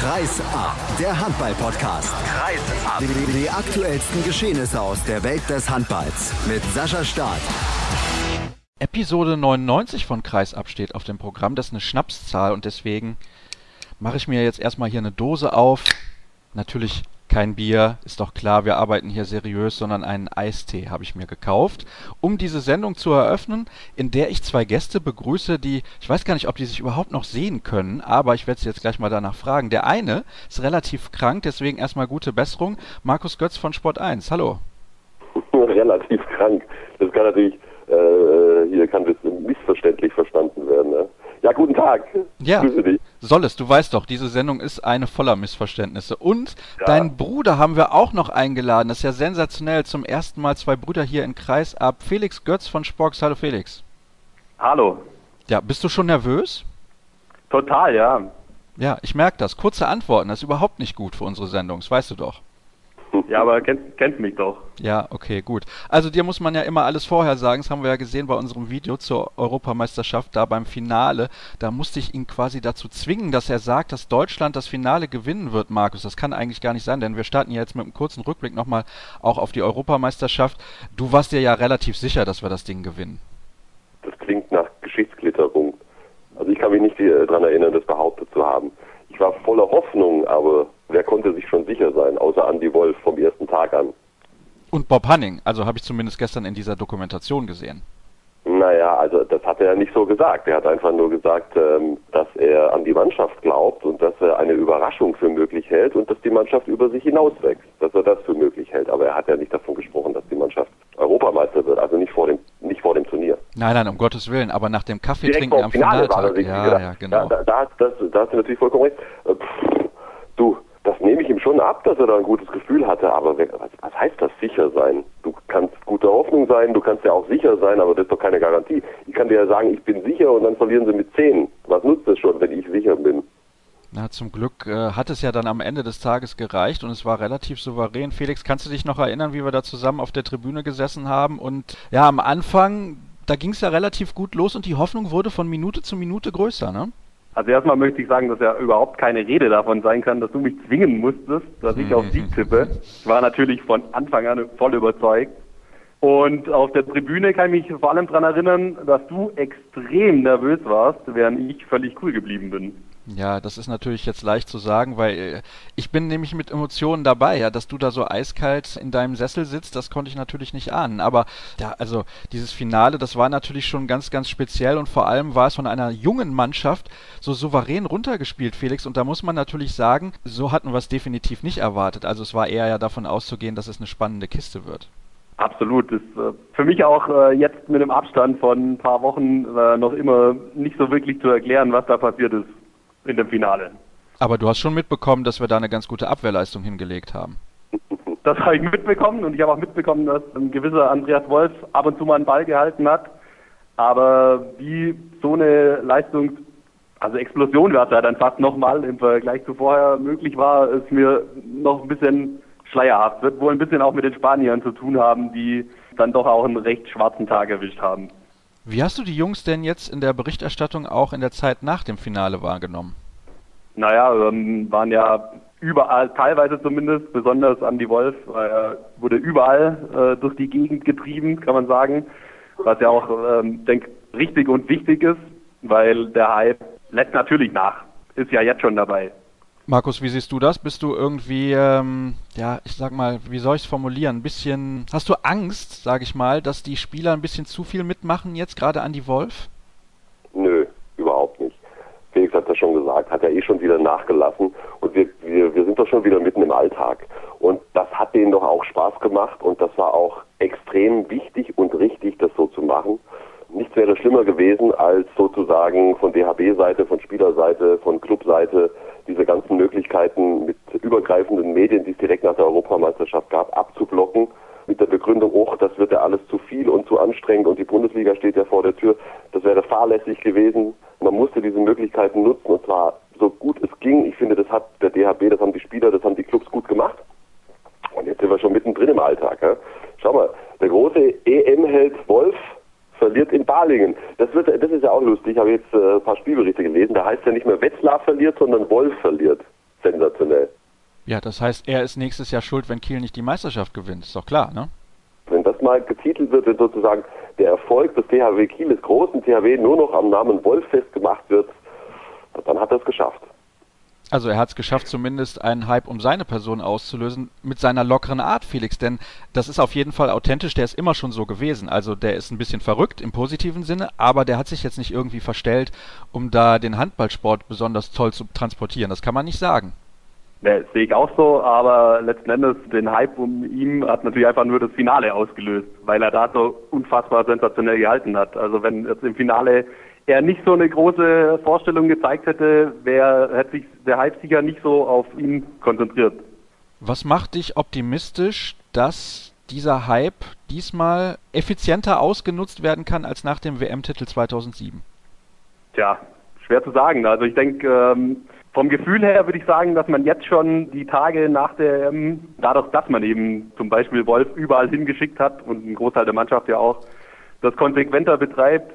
Kreis ab, der Handball-Podcast. Kreis ab. Die, die aktuellsten Geschehnisse aus der Welt des Handballs mit Sascha Staat. Episode 99 von Kreis ab steht auf dem Programm. Das ist eine Schnapszahl und deswegen mache ich mir jetzt erstmal hier eine Dose auf. Natürlich kein Bier, ist doch klar, wir arbeiten hier seriös, sondern einen Eistee habe ich mir gekauft, um diese Sendung zu eröffnen, in der ich zwei Gäste begrüße, die, ich weiß gar nicht, ob die sich überhaupt noch sehen können, aber ich werde sie jetzt gleich mal danach fragen. Der eine ist relativ krank, deswegen erstmal gute Besserung. Markus Götz von Sport 1, hallo. relativ krank. Das kann natürlich, äh, hier kann das missverständlich verstanden werden. Ne? Ja, guten Tag. Ja. Grüße dich. Soll es, du weißt doch, diese Sendung ist eine voller Missverständnisse. Und Ja. deinen Bruder haben wir auch noch eingeladen. Das ist ja sensationell. Zum ersten Mal zwei Brüder hier in Kreis ab. Felix Götz von Sporks. Hallo Felix. Hallo. Ja, bist du schon nervös? Total, ja. Ja, ich merke das. Kurze Antworten, das ist überhaupt nicht gut für unsere Sendung, das weißt du doch. Ja, aber kennst, kennst mich doch. Ja, okay, gut. Also dir muss man ja immer alles vorher sagen. Das haben wir ja gesehen bei unserem Video zur Europameisterschaft, da beim Finale. Da musste ich ihn quasi dazu zwingen, dass er sagt, dass Deutschland das Finale gewinnen wird, Markus. Das kann eigentlich gar nicht sein, denn wir starten ja jetzt mit einem kurzen Rückblick nochmal auch auf die Europameisterschaft. Du warst dir ja relativ sicher, dass wir das Ding gewinnen. Das klingt nach Geschichtsklitterung. Also ich kann mich nicht daran erinnern, das behauptet zu haben. Ich war voller Hoffnung, aber wer konnte sich schon sicher sein, außer Andy Wolf vom ersten Tag an. Und Bob Hanning, also habe ich zumindest gestern in dieser Dokumentation gesehen. Naja, also hat er nicht so gesagt. Er hat einfach nur gesagt, ähm, dass er an die Mannschaft glaubt und dass er eine Überraschung für möglich hält und dass die Mannschaft über sich hinauswächst, dass er das für möglich hält. Aber er hat ja nicht davon gesprochen, dass die Mannschaft Europameister wird, also nicht vor dem, nicht vor dem Turnier. Nein, nein, um Gottes Willen, aber nach dem Kaffee Direkt trinken am Finale war er Finaltag. Ja, ja, genau. Da, da, da, hast- das, da hast du natürlich vollkommen recht. Äh, pff, Du, das nehme ich ihm schon ab, dass er da ein gutes Gefühl hatte, aber was, was heißt das sicher sein? Du kannst guter Hoffnung sein, du kannst ja auch sicher sein, aber das ist doch keine Garantie. Ich kann dir ja sagen, ich bin sicher und dann verlieren sie mit 10. Was nutzt es schon, wenn ich sicher bin? Na, zum Glück äh, hat es ja dann am Ende des Tages gereicht und es war relativ souverän. Felix, kannst du dich noch erinnern, wie wir da zusammen auf der Tribüne gesessen haben? Und ja, am Anfang, da ging es ja relativ gut los und die Hoffnung wurde von Minute zu Minute größer, ne? Also erstmal möchte ich sagen, dass ja überhaupt keine Rede davon sein kann, dass du mich zwingen musstest, dass ich auf Sieg tippe. Ich war natürlich von Anfang an voll überzeugt. Und auf der Tribüne kann ich mich vor allem daran erinnern, dass du extrem nervös warst, während ich völlig cool geblieben bin. Ja, das ist natürlich jetzt leicht zu sagen, weil äh, ich bin nämlich mit Emotionen dabei, ja, dass du da so eiskalt in deinem Sessel sitzt, das konnte ich natürlich nicht ahnen. Aber ja, also dieses Finale, das war natürlich schon ganz, ganz speziell und vor allem war es von einer jungen Mannschaft so souverän runtergespielt, Felix. Und da muss man natürlich sagen, so hatten wir es definitiv nicht erwartet. Also es war eher ja davon auszugehen, dass es eine spannende Kiste wird. Absolut. Das ist äh, für mich auch äh, jetzt mit dem Abstand von ein paar Wochen noch immer nicht so wirklich zu erklären, was da passiert ist in dem Finale. Aber du hast schon mitbekommen, dass wir da eine ganz gute Abwehrleistung hingelegt haben. Das habe ich mitbekommen und ich habe auch mitbekommen, dass ein gewisser Andreas Wolf ab und zu mal einen Ball gehalten hat. Aber wie so eine Leistung, also Explosion wäre ja dann fast nochmal im Vergleich zu vorher möglich war, ist mir noch ein bisschen schleierhaft. Wird wohl ein bisschen auch mit den Spaniern zu tun haben, die dann doch auch einen recht schwarzen Tag erwischt haben. Wie hast du die Jungs denn jetzt in der Berichterstattung auch in der Zeit nach dem Finale wahrgenommen? Naja, ähm, waren ja überall, teilweise zumindest, besonders Andy Wolf, äh, wurde überall äh, durch die Gegend getrieben, kann man sagen. Was ja auch, ähm, denk, richtig und wichtig ist, weil der Hype lässt natürlich nach. Ist ja jetzt schon dabei. Markus, wie siehst du das? Bist du irgendwie, ähm, ja, ich sag mal, wie soll ich es formulieren? Ein bisschen, hast du Angst, sag ich mal, dass die Spieler ein bisschen zu viel mitmachen jetzt, gerade Andy Wolf? Nö, überhaupt nicht. Felix hat das schon gesagt, hat ja eh schon wieder nachgelassen und wir, wir, wir sind doch schon wieder mitten im Alltag. Und das hat denen doch auch Spaß gemacht und das war auch extrem wichtig und richtig, das so zu machen. Nichts wäre schlimmer gewesen, als sozusagen von DHB-Seite, von Spielerseite, von Clubseite diese ganzen Möglichkeiten mit übergreifenden Medien, die es direkt nach der Europameisterschaft gab, abzublocken. Mit der Begründung, oh, das wird ja alles zu viel und zu anstrengend und die Bundesliga steht ja vor der Tür. Das wäre fahrlässig gewesen. Man musste diese Möglichkeiten nutzen und zwar so gut es ging. Ich finde, das hat der DHB, das haben die Spieler, das haben die Clubs gut gemacht. Und jetzt sind wir schon mittendrin im Alltag. Ja? Schau mal, der große EM-Held Wolf verliert in Balingen. Das, wird, das ist ja auch lustig. Ich habe jetzt äh, ein paar Spielberichte gelesen. Da heißt ja nicht mehr Wetzlar verliert, sondern Wolf verliert. sensationell. Ja, das heißt, er ist nächstes Jahr schuld, wenn Kiel nicht die Meisterschaft gewinnt. Ist doch klar, ne? Wenn das mal getitelt wird, wenn sozusagen der Erfolg des THW Kiel, des großen THW, nur noch am Namen Wolf festgemacht wird, dann hat er es geschafft. Also er hat es geschafft, zumindest einen Hype um seine Person auszulösen, mit seiner lockeren Art, Felix. Denn das ist auf jeden Fall authentisch, der ist immer schon so gewesen. Also der ist ein bisschen verrückt im positiven Sinne, aber der hat sich jetzt nicht irgendwie verstellt, um da den Handballsport besonders toll zu transportieren. Das kann man nicht sagen. Ja, sehe ich auch so, aber letzten Endes den Hype um ihn hat natürlich einfach nur das Finale ausgelöst, weil er da so unfassbar sensationell gehalten hat. Also wenn jetzt im Finale er nicht so eine große Vorstellung gezeigt hätte, wäre hätte sich der Hype sicher nicht so auf ihn konzentriert. Was macht dich optimistisch, dass dieser Hype diesmal effizienter ausgenutzt werden kann als nach dem WM-Titel 2007? Tja, schwer zu sagen. Also ich denke, ähm, vom Gefühl her würde ich sagen, dass man jetzt schon die Tage nach der EM, dadurch, dass man eben zum Beispiel Wolf überall hingeschickt hat und ein Großteil der Mannschaft ja auch, das konsequenter betreibt,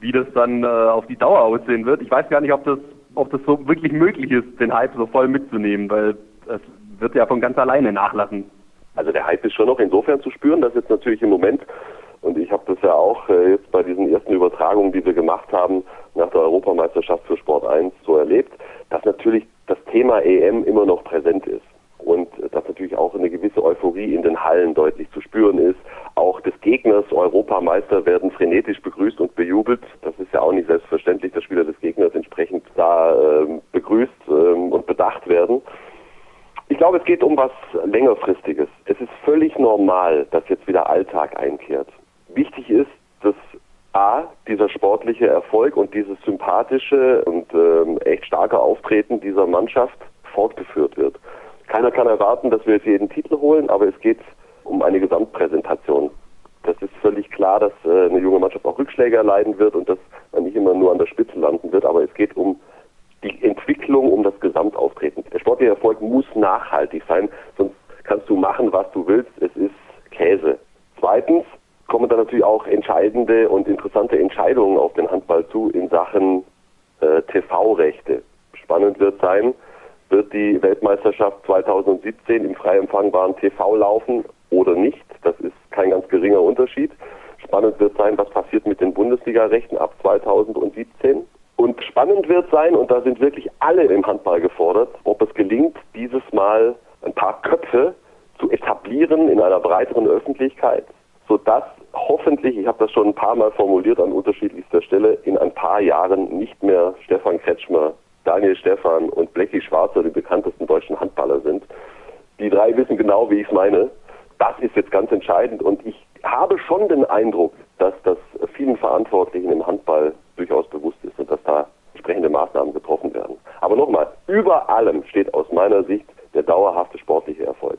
wie das dann äh, auf die Dauer aussehen wird. Ich weiß gar nicht, ob das, ob das so wirklich möglich ist, den Hype so voll mitzunehmen, weil es wird ja von ganz alleine nachlassen. Also der Hype ist schon noch insofern zu spüren, dass jetzt natürlich im Moment, und ich habe das ja auch äh, jetzt bei diesen ersten Übertragungen, die wir gemacht haben, nach der Europameisterschaft für Sport 1 so erlebt, dass natürlich das Thema EM immer noch präsent ist dass natürlich auch eine gewisse Euphorie in den Hallen deutlich zu spüren ist. Auch des Gegners Europameister werden frenetisch begrüßt und bejubelt. Das ist ja auch nicht selbstverständlich, dass Spieler des Gegners entsprechend da äh, begrüßt äh, und bedacht werden. Ich glaube, es geht um was längerfristiges. Es ist völlig normal, dass jetzt wieder Alltag einkehrt. Wichtig ist, dass A, dieser sportliche Erfolg und dieses sympathische und ähm, echt starke Auftreten dieser Mannschaft fortgeführt wird. Keiner kann erwarten, dass wir jetzt jeden Titel holen, aber es geht um eine Gesamtpräsentation. Das ist völlig klar, dass äh, eine junge Mannschaft auch Rückschläge erleiden wird und dass man nicht immer nur an der Spitze landen wird, aber es geht um die Entwicklung, um das Gesamtauftreten. Der sportliche Erfolg muss nachhaltig sein, sonst kannst du machen, was du willst. Es ist Käse. Zweitens kommen dann natürlich auch entscheidende und interessante Entscheidungen auf den Handball zu in Sachen äh, TV-Rechte. Spannend wird sein, wird die Weltmeisterschaft 2017 im frei empfangbaren TV laufen oder nicht. Das ist kein ganz geringer Unterschied. Spannend wird sein, was passiert mit den Bundesliga-Rechten ab 2017. Und spannend wird sein, und da sind wirklich alle im Handball gefordert, ob es gelingt, dieses Mal ein paar Köpfe zu etablieren in einer breiteren Öffentlichkeit, sodass hoffentlich, ich habe das schon ein paar Mal formuliert an unterschiedlichster Stelle, in ein paar Jahren nicht mehr Stefan Kretschmer, Daniel Stefan und Blackie Schwarzer die bekanntesten deutschen Handballer sind. Die drei wissen genau, wie ich es meine. Das ist jetzt ganz entscheidend und ich habe schon den Eindruck, dass das vielen Verantwortlichen im Handball durchaus bewusst ist und dass da entsprechende Maßnahmen getroffen werden. Aber nochmal, über allem steht aus meiner Sicht der dauerhafte sportliche Erfolg.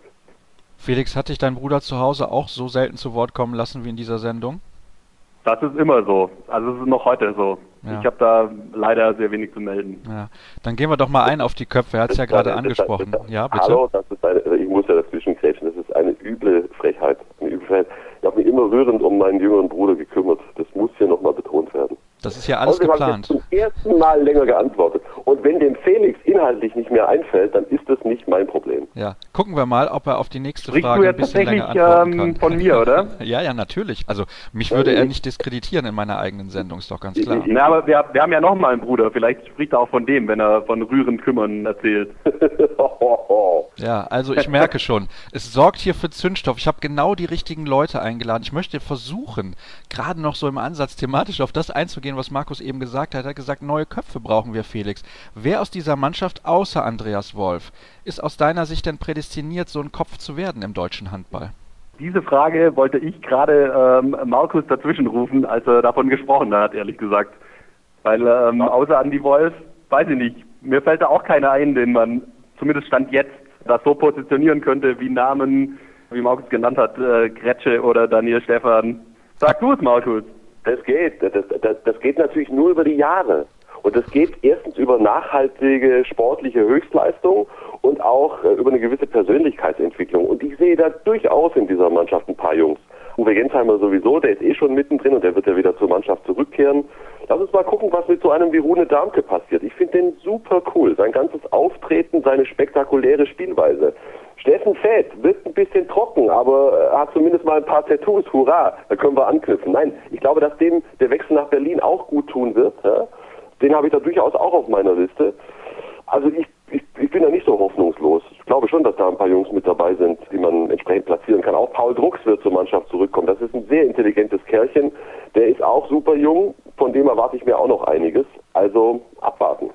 Felix, hat dich dein Bruder zu Hause auch so selten zu Wort kommen lassen wie in dieser Sendung? Das ist immer so. Also es ist noch heute so. Ja. Ich habe da leider sehr wenig zu melden. Ja. Dann gehen wir doch mal ein auf die Köpfe. Er hat es ja gerade angesprochen. Das, das, ja, bitte. Hallo, das ist eine, ich muss ja dazwischen grätschen. Das ist eine üble Frechheit. Eine üble Frechheit. Ich habe mich immer rührend um meinen jüngeren Bruder gekümmert. Das muss hier nochmal betont werden. Das ist ja alles Außerdem geplant. Ich zum ersten Mal länger geantwortet. Und wenn dem Felix inhaltlich nicht mehr einfällt, dann ist das nicht mein Problem. Ja, gucken wir mal, ob er auf die nächste Sprichst Frage du ein jetzt bisschen länger antworten ähm, kann. von mir, oder? ja, ja, natürlich. Also mich würde er nicht diskreditieren in meiner eigenen Sendung, ist doch ganz klar. Na, aber wir, wir haben ja noch mal einen Bruder. Vielleicht spricht er auch von dem, wenn er von rührend kümmern erzählt. Ja, also ich merke schon, es sorgt hier für Zündstoff. Ich habe genau die richtigen Leute eingeladen. Ich möchte versuchen, gerade noch so im Ansatz thematisch auf das einzugehen, was Markus eben gesagt hat. Er hat gesagt, neue Köpfe brauchen wir, Felix. Wer aus dieser Mannschaft außer Andreas Wolf ist aus deiner Sicht denn prädestiniert, so ein Kopf zu werden im deutschen Handball? Diese Frage wollte ich gerade ähm, Markus dazwischen rufen, als er davon gesprochen hat, ehrlich gesagt. Weil ähm, außer Andy Wolf, weiß ich nicht, mir fällt da auch keiner ein, den man zumindest Stand jetzt das so positionieren könnte, wie Namen, wie Markus genannt hat, äh, Gretsche oder Daniel Stefan. Sag du es, Markus. Das geht. Das, das, das geht natürlich nur über die Jahre. Und das geht erstens über nachhaltige sportliche Höchstleistung und auch äh, über eine gewisse Persönlichkeitsentwicklung. Und ich sehe da durchaus in dieser Mannschaft ein paar Jungs. Uwe Gensheimer sowieso, der ist eh schon mittendrin und der wird ja wieder zur Mannschaft zurückkehren. Lass uns mal gucken, was mit so einem wie Rune Darmke passiert. Ich finde den super cool. Sein ganzes Auftreten, seine spektakuläre Spielweise. Steffen Fett wird ein bisschen trocken, aber hat zumindest mal ein paar Tattoos. Hurra, da können wir anknüpfen. Nein, ich glaube, dass dem der Wechsel nach Berlin auch gut tun wird. Ja? Den habe ich da durchaus auch auf meiner Liste. Also ich, ich, ich bin da nicht so hoffnungslos. Ich glaube schon, dass da ein paar Jungs mit dabei sind, die man entsprechend platzieren kann. Auch Paul Drucks wird zur Mannschaft zurückkommen. Das ist ein sehr intelligentes Kerlchen. Der ist auch super jung. Von dem erwarte ich mir auch noch einiges. Also abwarten.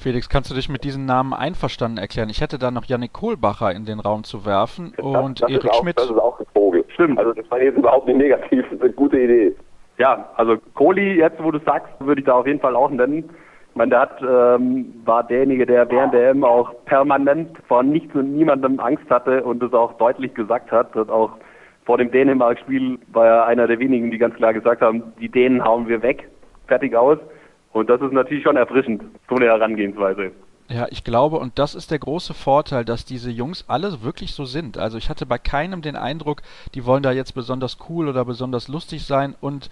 Felix, kannst du dich mit diesen Namen einverstanden erklären? Ich hätte da noch Yannick Kohlbacher in den Raum zu werfen und das, das Erik auch, Schmidt. Das ist auch ein Vogel. Stimmt. Also das war jetzt überhaupt nicht negativ. Das ist eine gute Idee. Ja, also Kohli, jetzt wo du sagst, würde ich da auf jeden Fall auch nennen. Ich meine, der hat, ähm, war derjenige, der während der M auch permanent vor nichts und niemandem Angst hatte und das auch deutlich gesagt hat. Dass auch vor dem Dänemark-Spiel war er einer der wenigen, die ganz klar gesagt haben, die Dänen hauen wir weg, fertig aus. Und das ist natürlich schon erfrischend, so eine Herangehensweise. Ja, ich glaube, und das ist der große Vorteil, dass diese Jungs alle wirklich so sind. Also ich hatte bei keinem den Eindruck, die wollen da jetzt besonders cool oder besonders lustig sein und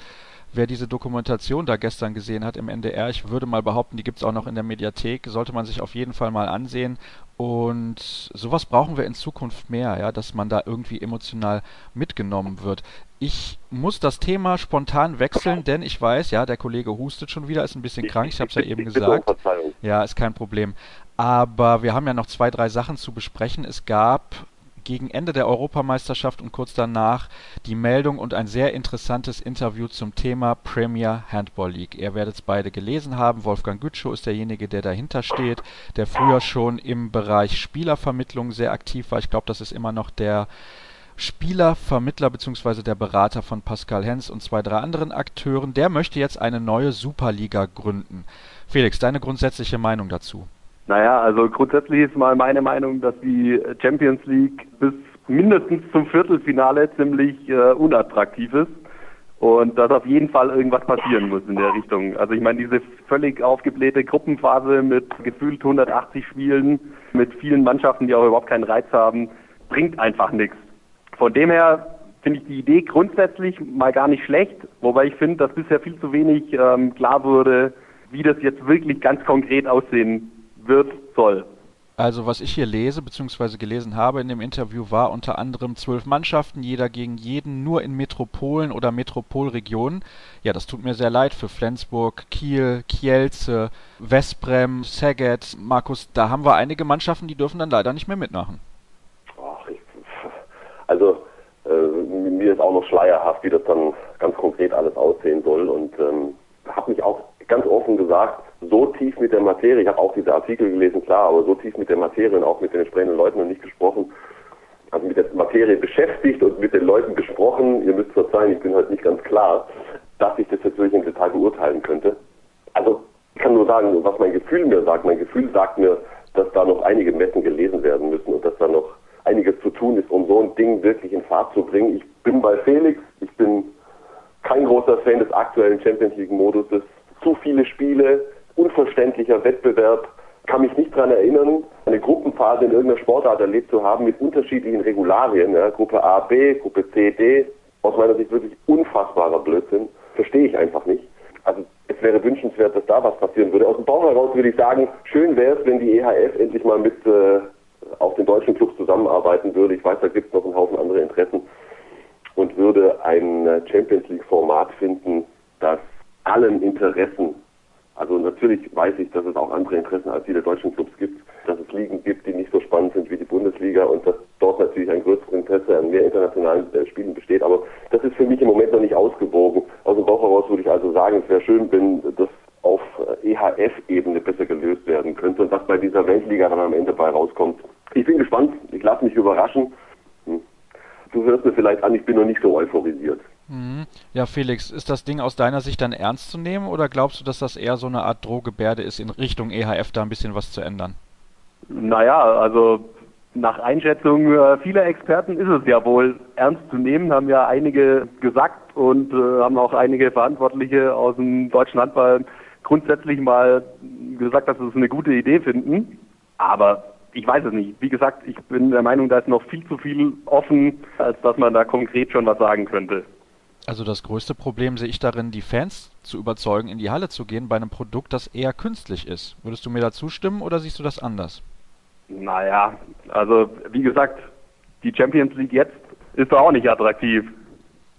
wer diese Dokumentation da gestern gesehen hat im NDR, ich würde mal behaupten, die gibt's auch noch in der Mediathek, sollte man sich auf jeden Fall mal ansehen. Und sowas brauchen wir in Zukunft mehr, ja, dass man da irgendwie emotional mitgenommen wird. Ich muss das Thema spontan wechseln, denn ich weiß, ja, der Kollege hustet schon wieder, ist ein bisschen krank, ich habe es ja eben gesagt. Ja, ist kein Problem. Aber wir haben ja noch zwei, drei Sachen zu besprechen. Es gab gegen Ende der Europameisterschaft und kurz danach die Meldung und ein sehr interessantes Interview zum Thema Premier Handball League. Ihr werdet es beide gelesen haben. Wolfgang Gütschow ist derjenige, der dahinter steht, der früher schon im Bereich Spielervermittlung sehr aktiv war. Ich glaube, das ist immer noch der Spielervermittler bzw. der Berater von Pascal Hens und zwei, drei anderen Akteuren. Der möchte jetzt eine neue Superliga gründen. Felix, deine grundsätzliche Meinung dazu? Naja, also grundsätzlich ist mal meine Meinung, dass die Champions League bis mindestens zum Viertelfinale ziemlich äh, unattraktiv ist und dass auf jeden Fall irgendwas passieren muss in der Richtung. Also ich meine, diese völlig aufgeblähte Gruppenphase mit gefühlt 180 Spielen, mit vielen Mannschaften, die auch überhaupt keinen Reiz haben, bringt einfach nichts. Von dem her finde ich die Idee grundsätzlich mal gar nicht schlecht, wobei ich finde, dass bisher viel zu wenig ähm, klar wurde, wie das jetzt wirklich ganz konkret aussehen wird, soll. Also was ich hier lese bzw. gelesen habe in dem Interview war unter anderem zwölf Mannschaften, jeder gegen jeden, nur in Metropolen oder Metropolregionen. Ja, das tut mir sehr leid für Flensburg, Kiel, Kielce, Westbrem, Saget, Markus. Da haben wir einige Mannschaften, die dürfen dann leider nicht mehr mitmachen. Ach, ich, also äh, mir ist auch noch schleierhaft, wie das dann ganz konkret alles aussehen soll und ähm, habe mich auch ganz offen gesagt so tief mit der Materie, ich habe auch diese Artikel gelesen, klar, aber so tief mit der Materie und auch mit den entsprechenden Leuten noch nicht gesprochen, also mit der Materie beschäftigt und mit den Leuten gesprochen, ihr müsst verzeihen, ich bin halt nicht ganz klar, dass ich das wirklich im Detail beurteilen könnte. Also ich kann nur sagen, was mein Gefühl mir sagt. Mein Gefühl sagt mir, dass da noch einige Messen gelesen werden müssen und dass da noch einiges zu tun ist, um so ein Ding wirklich in Fahrt zu bringen. Ich bin bei Felix, ich bin kein großer Fan des aktuellen Champions League Moduses. Zu viele Spiele, unverständlicher Wettbewerb. Kann mich nicht daran erinnern, eine Gruppenphase in irgendeiner Sportart erlebt zu haben mit unterschiedlichen Regularien. Ja, Gruppe A, B, Gruppe C, D. Aus meiner Sicht wirklich unfassbarer Blödsinn. Verstehe ich einfach nicht. Also es wäre wünschenswert, dass da was passieren würde. Aus dem Bauch heraus würde ich sagen, schön wäre es, wenn die EHF endlich mal mit äh, auch den deutschen Clubs zusammenarbeiten würde. Ich weiß, da gibt es noch einen Haufen andere Interessen und würde ein äh, Champions League Format finden, das allen Interessen, also natürlich weiß ich, dass es auch andere Interessen als die der deutschen Clubs gibt, dass es Ligen gibt, die nicht so spannend sind wie die Bundesliga und dass dort natürlich ein größeres Interesse an mehr internationalen äh, Spielen besteht. Aber das ist für mich im Moment noch nicht ausgewogen. Aus dem Bauch heraus würde ich also sagen, es wäre schön, wenn das auf äh, EHF-Ebene besser gelöst werden könnte und was bei dieser Weltliga dann am Ende bei rauskommt. Ich bin gespannt, ich lasse mich überraschen. Hm. Du hörst mir vielleicht an, ich bin noch nicht so euphorisiert. Mhm. Ja, Felix, ist das Ding aus deiner Sicht dann ernst zu nehmen oder glaubst du, dass das eher so eine Art Drohgebärde ist, in Richtung EHF da ein bisschen was zu ändern? Naja, also nach Einschätzung äh, vieler Experten ist es ja wohl ernst zu nehmen, haben ja einige gesagt und äh, haben auch einige Verantwortliche aus dem deutschen Handball grundsätzlich mal gesagt, dass wir es eine gute Idee finden. Aber ich weiß es nicht. Wie gesagt, ich bin der Meinung, da ist noch viel zu viel offen, als dass man da konkret schon was sagen könnte. Also das größte Problem sehe ich darin, die Fans zu überzeugen, in die Halle zu gehen bei einem Produkt, das eher künstlich ist. Würdest du mir da zustimmen oder siehst du das anders? Naja, also wie gesagt, die Champions League jetzt ist doch auch nicht attraktiv.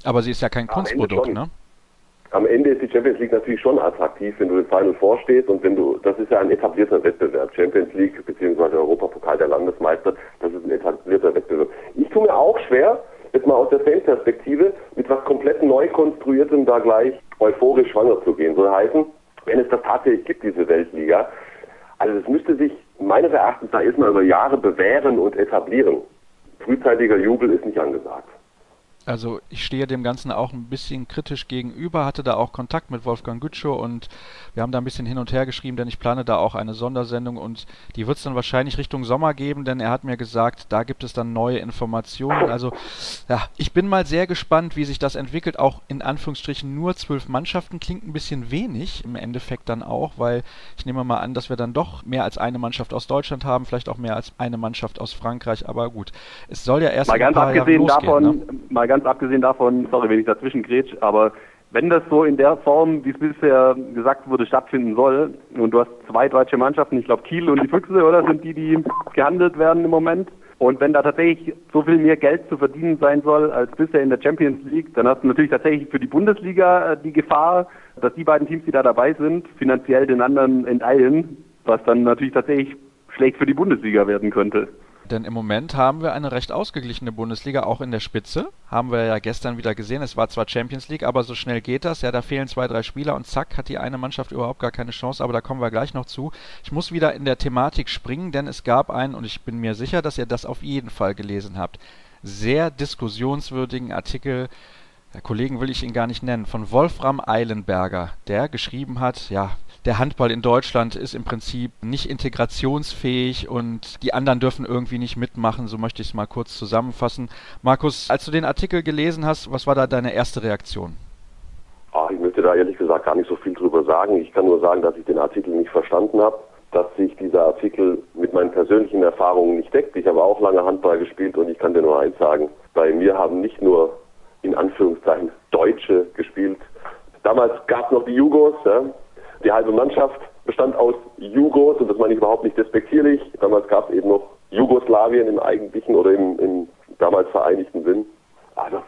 Aber sie ist ja kein Kunstprodukt, ne? Am Ende ist die Champions League natürlich schon attraktiv, wenn du im Final vorstehst und wenn du, das ist ja ein etablierter Wettbewerb, Champions League bzw. Europapokal der Landesmeister, das ist ein etablierter Wettbewerb. Ich tue mir auch schwer, jetzt mal aus der Fanperspektive, mit was komplett neu konstruiertem da gleich euphorisch schwanger zu gehen. Soll heißen, wenn es das tatsächlich gibt, diese Weltliga, also es müsste sich meines Erachtens da erstmal über Jahre bewähren und etablieren. Frühzeitiger Jubel ist nicht angesagt. Also ich stehe dem Ganzen auch ein bisschen kritisch gegenüber, hatte da auch Kontakt mit Wolfgang Gütschow und wir haben da ein bisschen hin und her geschrieben, denn ich plane da auch eine Sondersendung und die wird es dann wahrscheinlich Richtung Sommer geben, denn er hat mir gesagt, da gibt es dann neue Informationen. Also ja, ich bin mal sehr gespannt, wie sich das entwickelt. Auch in Anführungsstrichen nur zwölf Mannschaften klingt ein bisschen wenig im Endeffekt dann auch, weil ich nehme mal an, dass wir dann doch mehr als eine Mannschaft aus Deutschland haben, vielleicht auch mehr als eine Mannschaft aus Frankreich, aber gut. Es soll ja erst mal ganz abgesehen davon, ne? mal ganz abgesehen davon, sorry, wenn ich dazwischen grätsch, aber wenn das so in der Form, wie es bisher gesagt wurde, stattfinden soll, und du hast zwei deutsche Mannschaften, ich glaube Kiel und die Füchse, oder sind die, die gehandelt werden im Moment, und wenn da tatsächlich so viel mehr Geld zu verdienen sein soll als bisher in der Champions League, dann hast du natürlich tatsächlich für die Bundesliga äh, die Gefahr, dass die beiden Teams, die da dabei sind, finanziell den anderen enteilen, was dann natürlich tatsächlich schlecht für die Bundesliga werden könnte. Denn im Moment haben wir eine recht ausgeglichene Bundesliga, auch in der Spitze. Haben wir ja gestern wieder gesehen. Es war zwar Champions League, aber so schnell geht das. Ja, da fehlen zwei, drei Spieler und zack, hat die eine Mannschaft überhaupt gar keine Chance. Aber da kommen wir gleich noch zu. Ich muss wieder in der Thematik springen, denn es gab einen, und ich bin mir sicher, dass ihr das auf jeden Fall gelesen habt, sehr diskussionswürdigen Artikel Kollegen will ich ihn gar nicht nennen, von Wolfram Eilenberger, der geschrieben hat, ja, der Handball in Deutschland ist im Prinzip nicht integrationsfähig und die anderen dürfen irgendwie nicht mitmachen. So möchte ich es mal kurz zusammenfassen. Markus, als du den Artikel gelesen hast, was war da deine erste Reaktion? Ach, ich möchte da ehrlich gesagt gar nicht so viel drüber sagen. Ich kann nur sagen, dass ich den Artikel nicht verstanden habe, dass sich dieser Artikel mit meinen persönlichen Erfahrungen nicht deckt. Ich habe auch lange Handball gespielt und ich kann dir nur eins sagen. Bei mir haben nicht nur in Anführungszeichen Deutsche gespielt. Damals gab es noch die Jugos, ja, die halbe Mannschaft bestand aus Jugos und das meine ich überhaupt nicht despektierlich. Damals gab es eben noch Jugoslawien im eigentlichen oder im, im damals vereinigten Sinn. Also,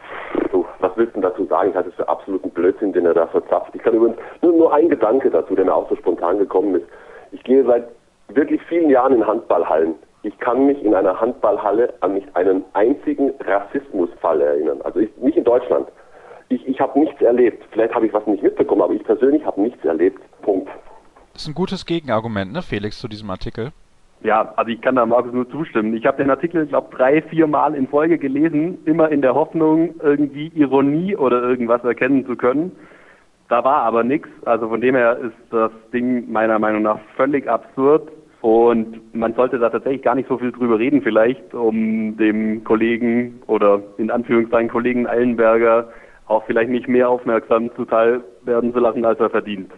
so, was willst du dazu sagen? Ich halte es für absoluten Blödsinn, den er da verzapft. Ich kann übrigens nur, nur ein Gedanke dazu, der mir auch so spontan gekommen ist. Ich gehe seit wirklich vielen Jahren in Handballhallen. Ich kann mich in einer Handballhalle an nicht einen einzigen Rassismusfall erinnern. Also ich, nicht in Deutschland ich, ich habe nichts erlebt. Vielleicht habe ich was nicht mitbekommen, aber ich persönlich habe nichts erlebt. Das ist ein gutes Gegenargument, ne, Felix, zu diesem Artikel. Ja, also ich kann da Markus nur zustimmen. Ich habe den Artikel, glaube drei, vier Mal in Folge gelesen, immer in der Hoffnung, irgendwie Ironie oder irgendwas erkennen zu können. Da war aber nichts. Also von dem her ist das Ding meiner Meinung nach völlig absurd. Und man sollte da tatsächlich gar nicht so viel drüber reden, vielleicht, um dem Kollegen oder in Anführungszeichen Kollegen Eilenberger auch vielleicht nicht mehr aufmerksam zuteil werden zu lassen, als er verdient.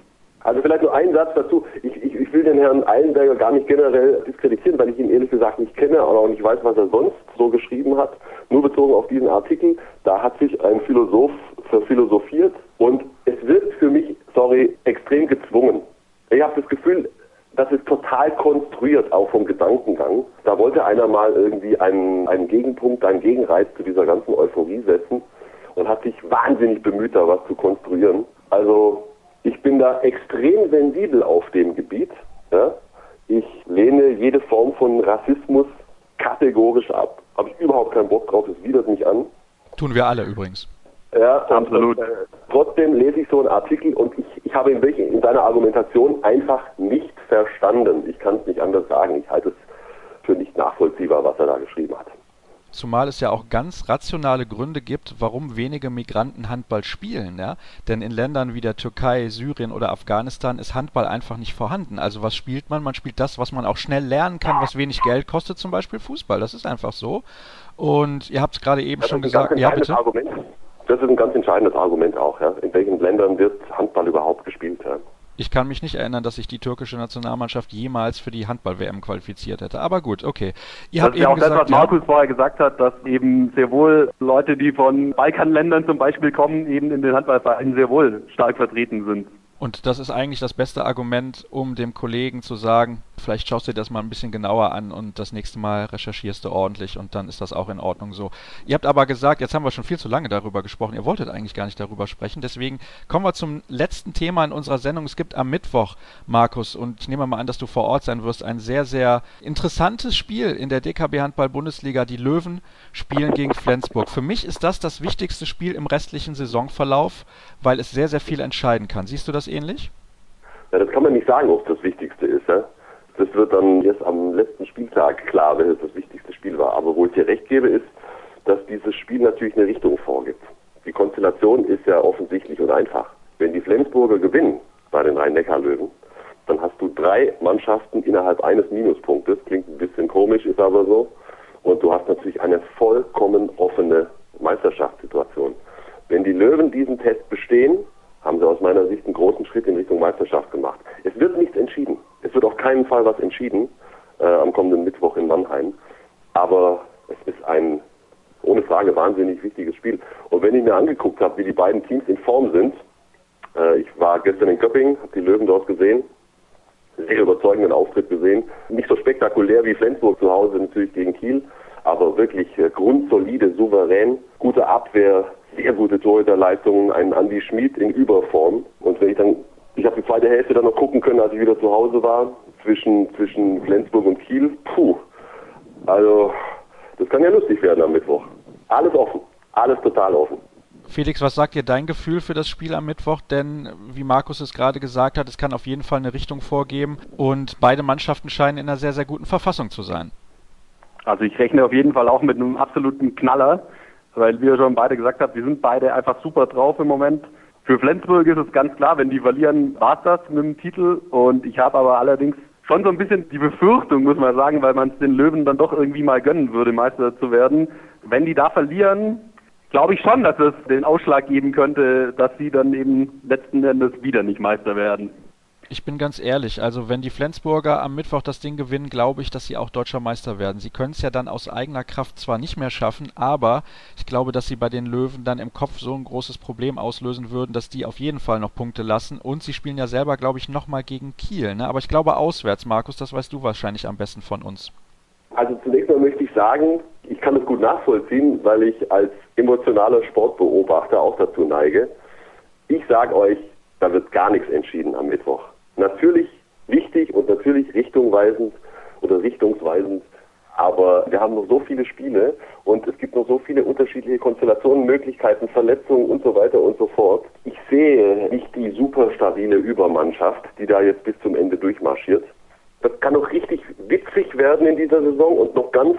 Also vielleicht nur ein Satz dazu. Ich, ich, ich, will den Herrn Eilenberger gar nicht generell diskreditieren, weil ich ihn ehrlich gesagt nicht kenne und auch nicht weiß, was er sonst so geschrieben hat. Nur bezogen auf diesen Artikel, da hat sich ein Philosoph verphilosophiert und es wird für mich, sorry, extrem gezwungen. Ich habe das Gefühl, das ist total konstruiert, auch vom Gedankengang. Da wollte einer mal irgendwie einen, einen Gegenpunkt, einen Gegenreiz zu dieser ganzen Euphorie setzen und hat sich wahnsinnig bemüht, da was zu konstruieren. Also ich bin da extrem sensibel auf dem Gebiet. Ja? Ich lehne jede Form von Rassismus kategorisch ab. Habe ich überhaupt keinen Bock drauf, es widert mich an. Tun wir alle übrigens. Ja, absolut. Und, äh, trotzdem lese ich so einen Artikel und ich, ich habe ihn wirklich in seiner Argumentation einfach nicht verstanden. Ich kann es nicht anders sagen. Ich halte es für nicht nachvollziehbar, was er da geschrieben hat zumal es ja auch ganz rationale Gründe gibt, warum wenige Migranten Handball spielen. Ja? Denn in Ländern wie der Türkei, Syrien oder Afghanistan ist Handball einfach nicht vorhanden. Also was spielt man? Man spielt das, was man auch schnell lernen kann, was wenig Geld kostet, zum Beispiel Fußball. Das ist einfach so. Und ihr habt es gerade eben schon gesagt. Ja, bitte. Argument. Das ist ein ganz entscheidendes Argument auch. Ja? In welchen Ländern wird Handball überhaupt gespielt? Ja? Ich kann mich nicht erinnern, dass sich die türkische Nationalmannschaft jemals für die Handball-WM qualifiziert hätte. Aber gut, okay. Ihr das habt ist ja auch gesagt, das, was Markus ja, vorher gesagt hat, dass eben sehr wohl Leute, die von Balkanländern zum Beispiel kommen, eben in den Handballvereinen sehr wohl stark vertreten sind. Und das ist eigentlich das beste Argument, um dem Kollegen zu sagen, vielleicht schaust du dir das mal ein bisschen genauer an und das nächste Mal recherchierst du ordentlich und dann ist das auch in Ordnung so. Ihr habt aber gesagt, jetzt haben wir schon viel zu lange darüber gesprochen, ihr wolltet eigentlich gar nicht darüber sprechen, deswegen kommen wir zum letzten Thema in unserer Sendung. Es gibt am Mittwoch, Markus, und ich nehme mal an, dass du vor Ort sein wirst, ein sehr, sehr interessantes Spiel in der DKB Handball Bundesliga. Die Löwen spielen gegen Flensburg. Für mich ist das das wichtigste Spiel im restlichen Saisonverlauf, weil es sehr, sehr viel entscheiden kann. Siehst du das ähnlich? Ja, das kann man nicht sagen, ob es das Wichtigste ist. Ja? Das wird dann erst am letzten Spieltag klar, wenn es das wichtigste Spiel war. Aber wo ich dir recht gebe, ist, dass dieses Spiel natürlich eine Richtung vorgibt. Die Konstellation ist ja offensichtlich und einfach. Wenn die Flensburger gewinnen bei den Rhein-Neckar-Löwen, dann hast du drei Mannschaften innerhalb eines Minuspunktes. Klingt ein bisschen komisch, ist aber so. Und du hast natürlich eine vollkommen offene Meisterschaftssituation. Wenn die Löwen diesen Test bestehen, haben sie aus meiner Sicht einen großen Schritt in Richtung Meisterschaft gemacht. Es wird nichts entschieden. Es wird auf keinen Fall was entschieden äh, am kommenden Mittwoch in Mannheim. Aber es ist ein ohne Frage wahnsinnig wichtiges Spiel. Und wenn ich mir angeguckt habe, wie die beiden Teams in Form sind, äh, ich war gestern in Köpping, habe die Löwen dort gesehen, sehr überzeugenden Auftritt gesehen. Nicht so spektakulär wie Flensburg zu Hause natürlich gegen Kiel, aber wirklich äh, grundsolide, souverän, gute Abwehr, sehr gute Torhüterleistungen, ein Andy Schmid in Überform. Und wenn ich dann, ich habe die zweite Hälfte dann noch gucken können, als ich wieder zu Hause war, zwischen, zwischen Flensburg und Kiel. Puh, also das kann ja lustig werden am Mittwoch. Alles offen, alles total offen. Felix, was sagt dir dein Gefühl für das Spiel am Mittwoch? Denn, wie Markus es gerade gesagt hat, es kann auf jeden Fall eine Richtung vorgeben und beide Mannschaften scheinen in einer sehr, sehr guten Verfassung zu sein. Also ich rechne auf jeden Fall auch mit einem absoluten Knaller weil wir schon beide gesagt haben, wir sind beide einfach super drauf im Moment. Für Flensburg ist es ganz klar, wenn die verlieren, war's das mit dem Titel. Und ich habe aber allerdings schon so ein bisschen die Befürchtung, muss man sagen, weil man es den Löwen dann doch irgendwie mal gönnen würde, Meister zu werden. Wenn die da verlieren, glaube ich schon, dass es den Ausschlag geben könnte, dass sie dann eben letzten Endes wieder nicht Meister werden. Ich bin ganz ehrlich, also wenn die Flensburger am Mittwoch das Ding gewinnen, glaube ich, dass sie auch deutscher Meister werden. Sie können es ja dann aus eigener Kraft zwar nicht mehr schaffen, aber ich glaube, dass sie bei den Löwen dann im Kopf so ein großes Problem auslösen würden, dass die auf jeden Fall noch Punkte lassen. Und sie spielen ja selber, glaube ich, nochmal gegen Kiel. Ne? Aber ich glaube auswärts, Markus, das weißt du wahrscheinlich am besten von uns. Also zunächst mal möchte ich sagen, ich kann es gut nachvollziehen, weil ich als emotionaler Sportbeobachter auch dazu neige. Ich sage euch, da wird gar nichts entschieden am Mittwoch natürlich wichtig und natürlich richtungweisend oder richtungsweisend. Aber wir haben noch so viele Spiele und es gibt noch so viele unterschiedliche Konstellationen, Möglichkeiten, Verletzungen und so weiter und so fort. Ich sehe nicht die super stabile Übermannschaft, die da jetzt bis zum Ende durchmarschiert. Das kann noch richtig witzig werden in dieser Saison und noch ganz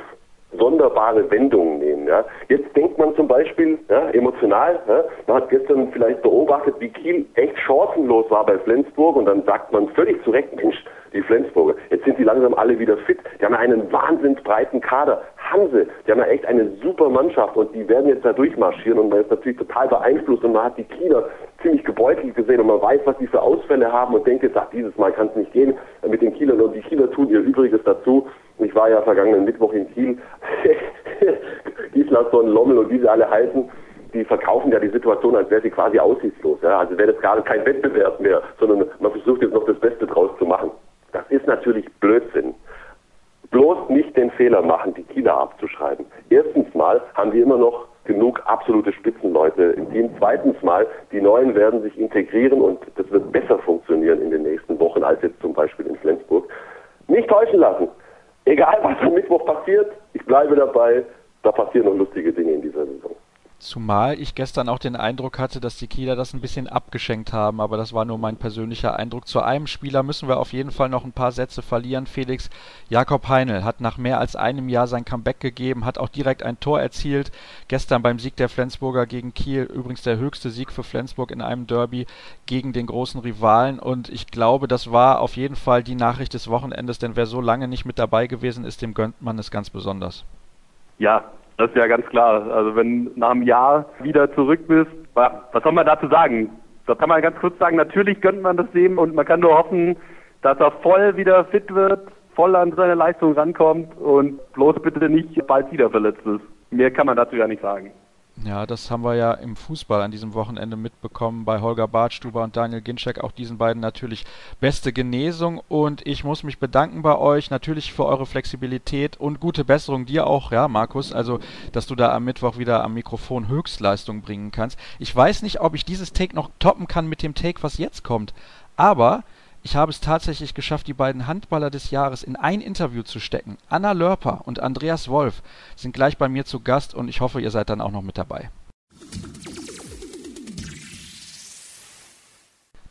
sonderbare Wendungen nehmen. Ja. Jetzt denkt man zum Beispiel ja, emotional, ja, man hat gestern vielleicht beobachtet, wie Kiel echt chancenlos war bei Flensburg und dann sagt man völlig zu Recht, Mensch, die Flensburger, jetzt sind die langsam alle wieder fit. Die haben einen wahnsinnig breiten Kader. Hanse, die haben ja echt eine super Mannschaft und die werden jetzt da durchmarschieren und man ist natürlich total beeinflusst und man hat die Kieler ziemlich gebeutelt gesehen und man weiß, was die für Ausfälle haben und denkt jetzt, ach, dieses Mal kann es nicht gehen mit den Kielern und die Kieler tun ihr Übriges dazu. Ich war ja vergangenen Mittwoch in Kiel. Gislason, Lommel und wie sie alle heißen, die verkaufen ja die Situation, als wäre sie quasi aussichtslos. Ja? Also wäre das gerade kein Wettbewerb mehr, sondern man versucht jetzt noch das Beste draus zu machen. Das ist natürlich Blödsinn. Bloß nicht den Fehler machen, die Kieler abzuschreiben. Erstens mal haben wir immer noch genug absolute Spitzenleute im Team. Zweitens mal, die Neuen werden sich integrieren und das wird besser funktionieren in den nächsten Wochen als jetzt zum Beispiel in Flensburg. Nicht täuschen lassen. Egal was am Mittwoch passiert, ich bleibe dabei, da passieren noch lustige Dinge in dieser Saison. Zumal ich gestern auch den Eindruck hatte, dass die Kieler das ein bisschen abgeschenkt haben, aber das war nur mein persönlicher Eindruck. Zu einem Spieler müssen wir auf jeden Fall noch ein paar Sätze verlieren. Felix Jakob Heinl hat nach mehr als einem Jahr sein Comeback gegeben, hat auch direkt ein Tor erzielt. Gestern beim Sieg der Flensburger gegen Kiel, übrigens der höchste Sieg für Flensburg in einem Derby gegen den großen Rivalen. Und ich glaube, das war auf jeden Fall die Nachricht des Wochenendes, denn wer so lange nicht mit dabei gewesen ist, dem gönnt man es ganz besonders. Ja, das ist ja ganz klar. Also wenn nach einem Jahr wieder zurück bist, was soll man dazu sagen? Da kann man ganz kurz sagen, natürlich gönnt man das dem und man kann nur hoffen, dass er voll wieder fit wird, voll an seine Leistung rankommt und bloß bitte nicht bald wieder verletzt ist. Mehr kann man dazu ja nicht sagen. Ja, das haben wir ja im Fußball an diesem Wochenende mitbekommen bei Holger Bartstuber und Daniel Ginczek. Auch diesen beiden natürlich beste Genesung und ich muss mich bedanken bei euch natürlich für eure Flexibilität und gute Besserung dir auch, ja, Markus. Also, dass du da am Mittwoch wieder am Mikrofon Höchstleistung bringen kannst. Ich weiß nicht, ob ich dieses Take noch toppen kann mit dem Take, was jetzt kommt. Aber ich habe es tatsächlich geschafft, die beiden Handballer des Jahres in ein Interview zu stecken. Anna Lörper und Andreas Wolf sind gleich bei mir zu Gast und ich hoffe, ihr seid dann auch noch mit dabei.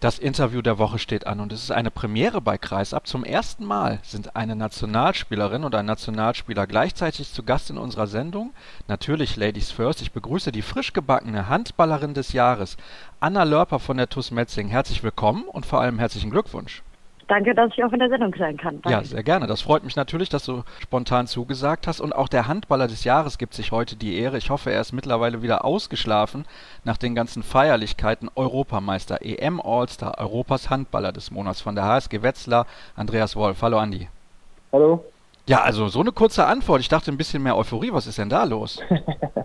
Das Interview der Woche steht an und es ist eine Premiere bei Kreisab. Zum ersten Mal sind eine Nationalspielerin und ein Nationalspieler gleichzeitig zu Gast in unserer Sendung. Natürlich Ladies First. Ich begrüße die frisch gebackene Handballerin des Jahres, Anna Lörper von der TuS Metzing. Herzlich willkommen und vor allem herzlichen Glückwunsch. Danke, dass ich auch in der Sendung sein kann. Danke. Ja, sehr gerne. Das freut mich natürlich, dass du spontan zugesagt hast. Und auch der Handballer des Jahres gibt sich heute die Ehre. Ich hoffe, er ist mittlerweile wieder ausgeschlafen nach den ganzen Feierlichkeiten. Europameister, EM All-Star, Europas Handballer des Monats von der HSG Wetzlar, Andreas Wolf. Hallo Andi. Hallo. Ja, also so eine kurze Antwort. Ich dachte ein bisschen mehr Euphorie. Was ist denn da los?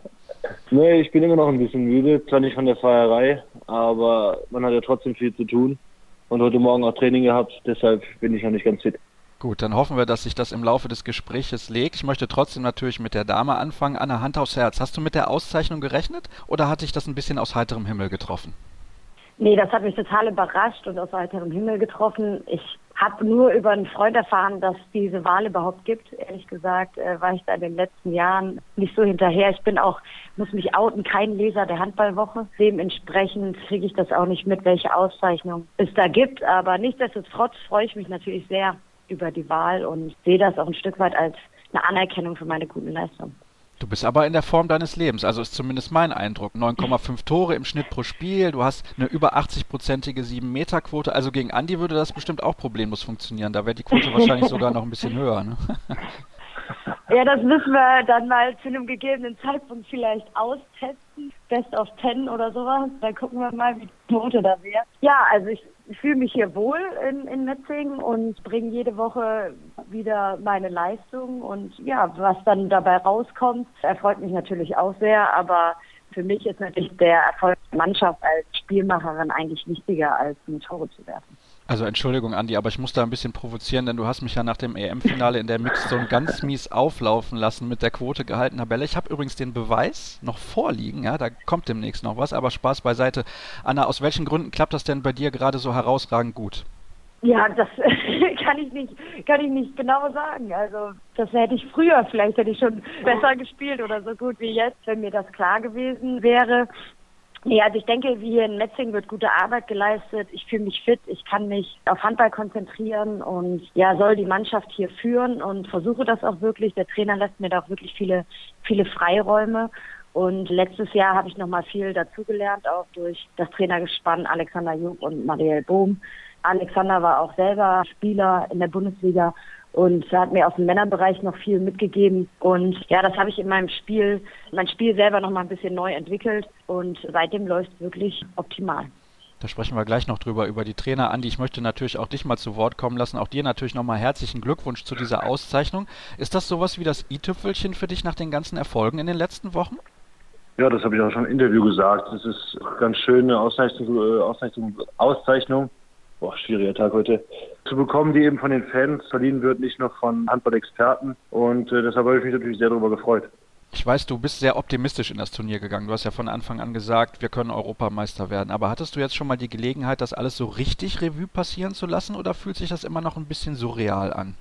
nee, ich bin immer noch ein bisschen müde. Zwar nicht von der Feierei, aber man hat ja trotzdem viel zu tun und heute Morgen auch Training gehabt, deshalb bin ich noch nicht ganz fit. Gut, dann hoffen wir, dass sich das im Laufe des Gespräches legt. Ich möchte trotzdem natürlich mit der Dame anfangen. Anna, Hand aufs Herz. Hast du mit der Auszeichnung gerechnet oder hat dich das ein bisschen aus heiterem Himmel getroffen? Nee, das hat mich total überrascht und aus heiterem Himmel getroffen. Ich habe nur über einen Freund erfahren, dass diese Wahl überhaupt gibt. Ehrlich gesagt äh, war ich da in den letzten Jahren nicht so hinterher. Ich bin auch, muss mich outen, kein Leser der Handballwoche. Dementsprechend kriege ich das auch nicht mit, welche Auszeichnung es da gibt. Aber nichtsdestotrotz freue ich mich natürlich sehr über die Wahl und sehe das auch ein Stück weit als eine Anerkennung für meine guten Leistungen. Du bist aber in der Form deines Lebens, also ist zumindest mein Eindruck. 9,5 Tore im Schnitt pro Spiel, du hast eine über 80-prozentige 7-Meter-Quote, also gegen Andi würde das bestimmt auch problemlos funktionieren. Da wäre die Quote wahrscheinlich sogar noch ein bisschen höher. Ne? Ja, das müssen wir dann mal zu einem gegebenen Zeitpunkt vielleicht austesten. Best of Ten oder sowas. Dann gucken wir mal, wie die Quote da wäre. Ja, also ich ich fühle mich hier wohl in, in Metzingen und bringe jede Woche wieder meine Leistung. Und ja, was dann dabei rauskommt, erfreut mich natürlich auch sehr. Aber für mich ist natürlich der Erfolg der Mannschaft als Spielmacherin eigentlich wichtiger, als eine Tore zu werfen. Also Entschuldigung, Andi, aber ich muss da ein bisschen provozieren, denn du hast mich ja nach dem EM-Finale in der Mixzone ganz mies auflaufen lassen mit der Quote gehaltener Bälle. Ich habe übrigens den Beweis noch vorliegen, ja, da kommt demnächst noch was, aber Spaß beiseite. Anna, aus welchen Gründen klappt das denn bei dir gerade so herausragend gut? Ja, das kann ich nicht, kann ich nicht genau sagen. Also das hätte ich früher, vielleicht hätte ich schon besser gespielt oder so gut wie jetzt, wenn mir das klar gewesen wäre. Nee, also ich denke, hier in Metzing wird gute Arbeit geleistet. Ich fühle mich fit, ich kann mich auf Handball konzentrieren und ja, soll die Mannschaft hier führen und versuche das auch wirklich. Der Trainer lässt mir da auch wirklich viele, viele Freiräume. Und letztes Jahr habe ich nochmal viel dazugelernt, auch durch das Trainergespann Alexander Jung und Marielle Bohm. Alexander war auch selber Spieler in der Bundesliga und hat mir aus dem Männerbereich noch viel mitgegeben. Und ja, das habe ich in meinem Spiel, mein Spiel selber noch mal ein bisschen neu entwickelt und seitdem läuft es wirklich optimal. Da sprechen wir gleich noch drüber, über die Trainer. Andi, ich möchte natürlich auch dich mal zu Wort kommen lassen. Auch dir natürlich nochmal herzlichen Glückwunsch zu dieser Auszeichnung. Ist das sowas wie das i-Tüpfelchen für dich nach den ganzen Erfolgen in den letzten Wochen? Ja, das habe ich auch schon im Interview gesagt. Es ist ganz schöne Auszeichnung, äh, Auszeichnung, Auszeichnung boah, schwieriger Tag heute, zu bekommen, die eben von den Fans verliehen wird, nicht nur von Handball-Experten. Und äh, deshalb habe ich mich natürlich sehr darüber gefreut. Ich weiß, du bist sehr optimistisch in das Turnier gegangen. Du hast ja von Anfang an gesagt, wir können Europameister werden. Aber hattest du jetzt schon mal die Gelegenheit, das alles so richtig Revue passieren zu lassen oder fühlt sich das immer noch ein bisschen surreal an?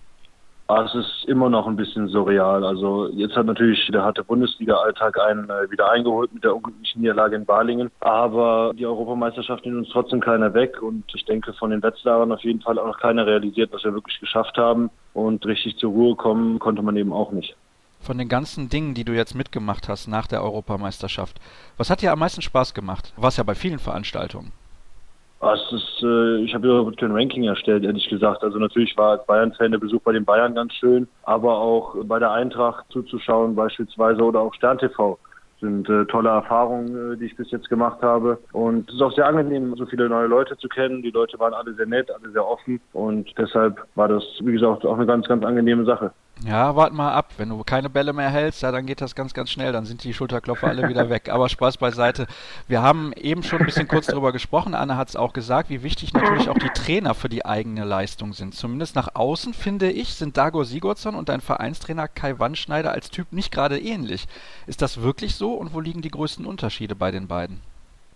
Ah, es ist immer noch ein bisschen surreal. Also jetzt hat natürlich der harte Bundesliga-Alltag einen äh, wieder eingeholt mit der unglücklichen Niederlage in Balingen. Aber die Europameisterschaft nimmt uns trotzdem keiner weg. Und ich denke, von den Wetzlarern auf jeden Fall auch noch keiner realisiert, was wir wirklich geschafft haben. Und richtig zur Ruhe kommen konnte man eben auch nicht. Von den ganzen Dingen, die du jetzt mitgemacht hast nach der Europameisterschaft, was hat dir am meisten Spaß gemacht? Du warst ja bei vielen Veranstaltungen. Ah, es ist, äh, ich habe ja kein Ranking erstellt, ehrlich gesagt. Also natürlich war als Bayern-Fan der Besuch bei den Bayern ganz schön, aber auch bei der Eintracht zuzuschauen beispielsweise oder auch Stern TV sind äh, tolle Erfahrungen, äh, die ich bis jetzt gemacht habe. Und es ist auch sehr angenehm, so viele neue Leute zu kennen. Die Leute waren alle sehr nett, alle sehr offen. Und deshalb war das, wie gesagt, auch eine ganz, ganz angenehme Sache. Ja, wart mal ab. Wenn du keine Bälle mehr hältst, ja, dann geht das ganz, ganz schnell. Dann sind die Schulterklopfer alle wieder weg. Aber Spaß beiseite. Wir haben eben schon ein bisschen kurz darüber gesprochen. Anne hat es auch gesagt, wie wichtig natürlich auch die Trainer für die eigene Leistung sind. Zumindest nach außen, finde ich, sind Dago Sigurdsson und dein Vereinstrainer Kai Wandschneider als Typ nicht gerade ähnlich. Ist das wirklich so und wo liegen die größten Unterschiede bei den beiden?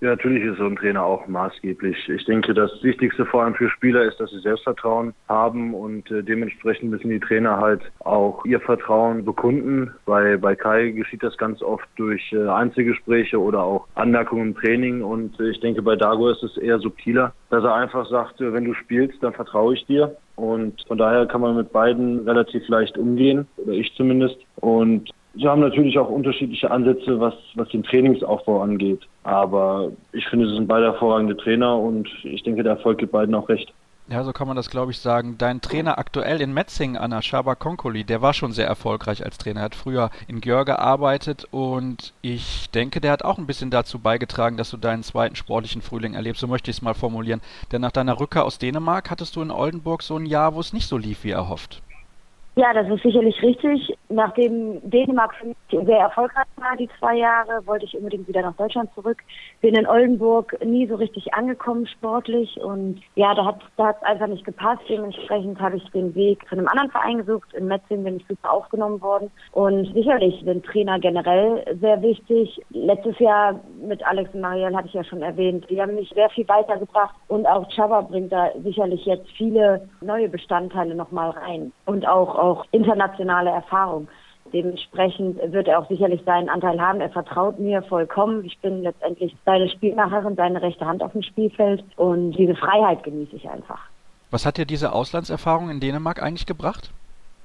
Ja, natürlich ist so ein Trainer auch maßgeblich. Ich denke, das Wichtigste vor allem für Spieler ist, dass sie Selbstvertrauen haben und äh, dementsprechend müssen die Trainer halt auch ihr Vertrauen bekunden. Bei, bei Kai geschieht das ganz oft durch äh, Einzelgespräche oder auch Anmerkungen im Training und äh, ich denke, bei Dago ist es eher subtiler, dass er einfach sagt, wenn du spielst, dann vertraue ich dir. Und von daher kann man mit beiden relativ leicht umgehen, oder ich zumindest. Und Sie haben natürlich auch unterschiedliche Ansätze, was, was den Trainingsaufbau angeht. Aber ich finde, sie sind beide hervorragende Trainer und ich denke, der Erfolg gibt beiden auch recht. Ja, so kann man das, glaube ich, sagen. Dein Trainer aktuell in Metzingen, Anna Shaba Konkoli, der war schon sehr erfolgreich als Trainer. Er hat früher in Gjör gearbeitet und ich denke, der hat auch ein bisschen dazu beigetragen, dass du deinen zweiten sportlichen Frühling erlebst. So möchte ich es mal formulieren. Denn nach deiner Rückkehr aus Dänemark hattest du in Oldenburg so ein Jahr, wo es nicht so lief wie erhofft. Ja, das ist sicherlich richtig. Nachdem Dänemark für mich sehr erfolgreich war, die zwei Jahre, wollte ich unbedingt wieder nach Deutschland zurück. Bin in Oldenburg nie so richtig angekommen sportlich und ja, da hat da hat es einfach nicht gepasst. Dementsprechend habe ich den Weg zu einem anderen Verein gesucht. In Metzingen bin ich super aufgenommen worden und sicherlich sind Trainer generell sehr wichtig. Letztes Jahr mit Alex und Marielle hatte ich ja schon erwähnt, die haben mich sehr viel weitergebracht und auch Chava bringt da sicherlich jetzt viele neue Bestandteile nochmal rein und auch auch internationale Erfahrung. Dementsprechend wird er auch sicherlich seinen Anteil haben. Er vertraut mir vollkommen. Ich bin letztendlich seine Spielmacherin, seine rechte Hand auf dem Spielfeld und diese Freiheit genieße ich einfach. Was hat dir diese Auslandserfahrung in Dänemark eigentlich gebracht?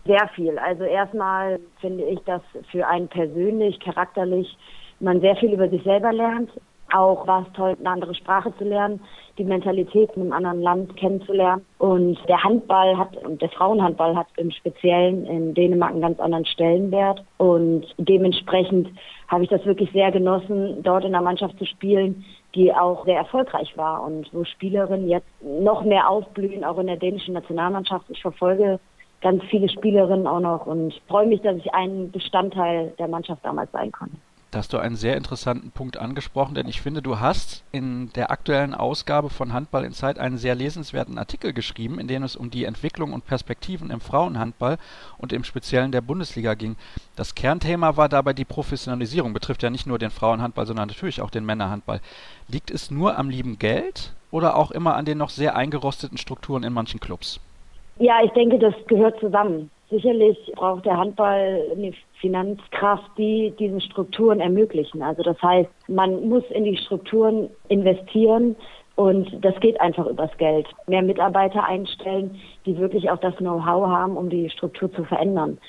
Sehr viel. Also erstmal finde ich, dass für einen persönlich, charakterlich man sehr viel über sich selber lernt. Auch war es toll, eine andere Sprache zu lernen, die Mentalität in einem anderen Land kennenzulernen. Und der Handball hat, und der Frauenhandball hat im Speziellen in Dänemark einen ganz anderen Stellenwert. Und dementsprechend habe ich das wirklich sehr genossen, dort in einer Mannschaft zu spielen, die auch sehr erfolgreich war und wo Spielerinnen jetzt noch mehr aufblühen, auch in der dänischen Nationalmannschaft. Ich verfolge ganz viele Spielerinnen auch noch und freue mich, dass ich ein Bestandteil der Mannschaft damals sein konnte. Da hast du einen sehr interessanten Punkt angesprochen, denn ich finde, du hast in der aktuellen Ausgabe von Handball in Zeit einen sehr lesenswerten Artikel geschrieben, in dem es um die Entwicklung und Perspektiven im Frauenhandball und im Speziellen der Bundesliga ging. Das Kernthema war dabei die Professionalisierung, betrifft ja nicht nur den Frauenhandball, sondern natürlich auch den Männerhandball. Liegt es nur am lieben Geld oder auch immer an den noch sehr eingerosteten Strukturen in manchen Clubs? Ja, ich denke, das gehört zusammen. Sicherlich braucht der Handball eine Finanzkraft, die diese Strukturen ermöglichen. Also das heißt, man muss in die Strukturen investieren und das geht einfach übers Geld. Mehr Mitarbeiter einstellen, die wirklich auch das Know-how haben, um die Struktur zu verändern.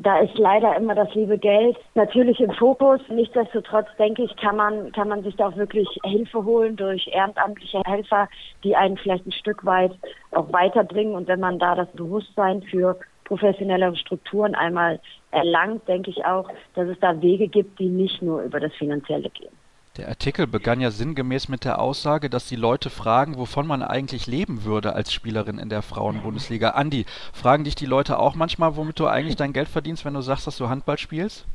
Da ist leider immer das liebe Geld natürlich im Fokus. Nichtsdestotrotz denke ich, kann man, kann man sich da auch wirklich Hilfe holen durch ehrenamtliche Helfer, die einen vielleicht ein Stück weit auch weiterbringen. Und wenn man da das Bewusstsein für professionellere Strukturen einmal erlangt, denke ich auch, dass es da Wege gibt, die nicht nur über das Finanzielle gehen. Der Artikel begann ja sinngemäß mit der Aussage, dass die Leute fragen, wovon man eigentlich leben würde als Spielerin in der Frauenbundesliga. Andi, fragen dich die Leute auch manchmal, womit du eigentlich dein Geld verdienst, wenn du sagst, dass du Handball spielst?